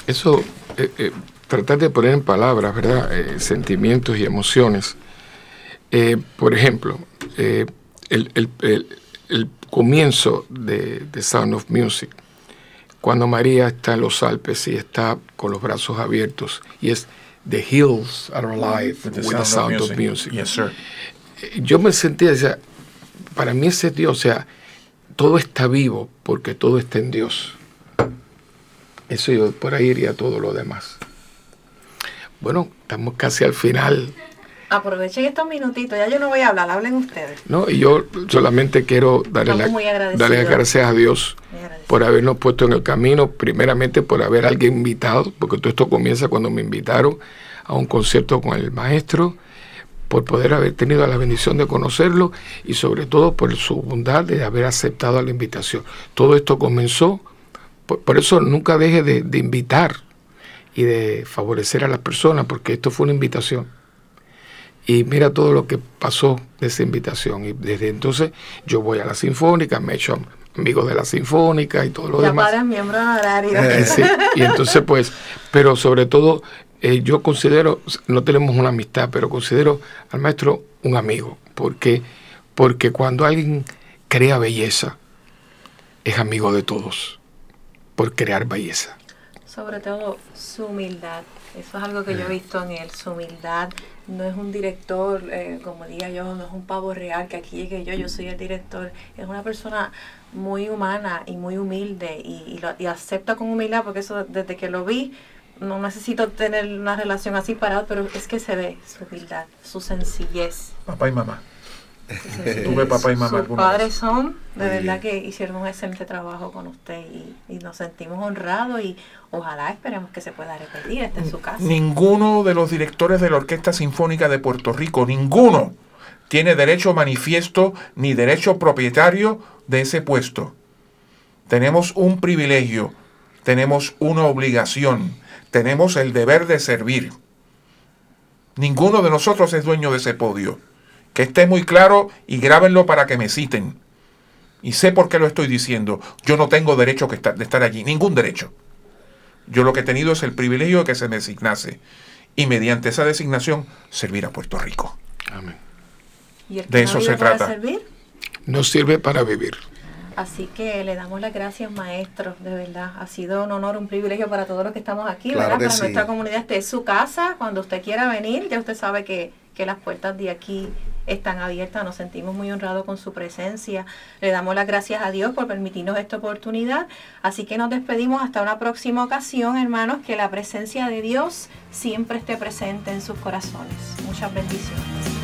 eso, eh, eh, tratar de poner en palabras, ¿verdad? sentimientos y emociones. por ejemplo, el, comienzo de, de Sound of Music, cuando María está en los Alpes y está con los brazos abiertos y es The hills are alive with the, sound, of, music.
Yes, sir.
Yo me sentía, o sea, para mí ese Dios, o sea, todo está vivo porque todo está en Dios. Eso yo por ahí iría todo lo demás. Bueno, estamos casi al final.
Aprovechen estos minutitos, ya yo no voy a hablar, hablen ustedes.
No, y yo solamente quiero darle, darle gracias a Dios por habernos puesto en el camino, primeramente por haber alguien invitado, porque todo esto comienza cuando me invitaron a un concierto con el maestro, por poder haber tenido la bendición de conocerlo y sobre todo por su bondad de haber aceptado la invitación. Todo esto comenzó, por, eso nunca deje de, de invitar y de favorecer a las personas, porque esto fue una invitación. Y mira todo lo que pasó de esa invitación. Y desde entonces yo voy a la Sinfónica, me he hecho amigos de la Sinfónica y todo lo demás.
Ya miembro honorario.
Eh, y entonces pues, pero sobre todo eh, yo considero, no tenemos una amistad, pero considero al maestro un amigo. porque Porque cuando alguien crea belleza, es amigo de todos, por crear belleza.
Sobre todo su humildad. Eso es algo que yo he visto en él, su humildad. No es un director, eh, como diga yo, no es un pavo real que aquí llegue yo, yo soy el director. Es una persona muy humana y muy humilde y, y, acepta con humildad porque eso desde que lo vi no necesito tener una relación así parada, pero es que se ve su humildad, su sencillez.
Papá y mamá. Tuve papá y mamá.
Sus padres son, de verdad que hicieron un excelente trabajo con usted y, y, nos sentimos honrados y ojalá esperemos que se pueda repetir este en su casa.
Ninguno de los directores de la Orquesta Sinfónica de Puerto Rico, ninguno, tiene derecho manifiesto ni derecho propietario de ese puesto. Tenemos un privilegio, tenemos una obligación, tenemos el deber de servir. Ninguno de nosotros es dueño de ese podio. Que esté muy claro y grábenlo para que me citen. Y sé por qué lo estoy diciendo. Yo no tengo derecho de estar allí, ningún derecho. Yo lo que he tenido es el privilegio de que se me designase. Y mediante esa designación servir a Puerto Rico.
Amén.
de eso se trata.
No sirve para vivir.
Así que le damos las gracias, maestro, de verdad. Ha sido un honor, un privilegio para todos los que estamos aquí, ¿verdad? Para nuestra comunidad. Este es su casa, cuando usted quiera venir, ya usted sabe que, que las puertas de aquí están abiertas, nos sentimos muy honrados con su presencia. Le damos las gracias a Dios por permitirnos esta oportunidad. Así que nos despedimos hasta una próxima ocasión, hermanos, que la presencia de Dios siempre esté presente en sus corazones. Muchas bendiciones.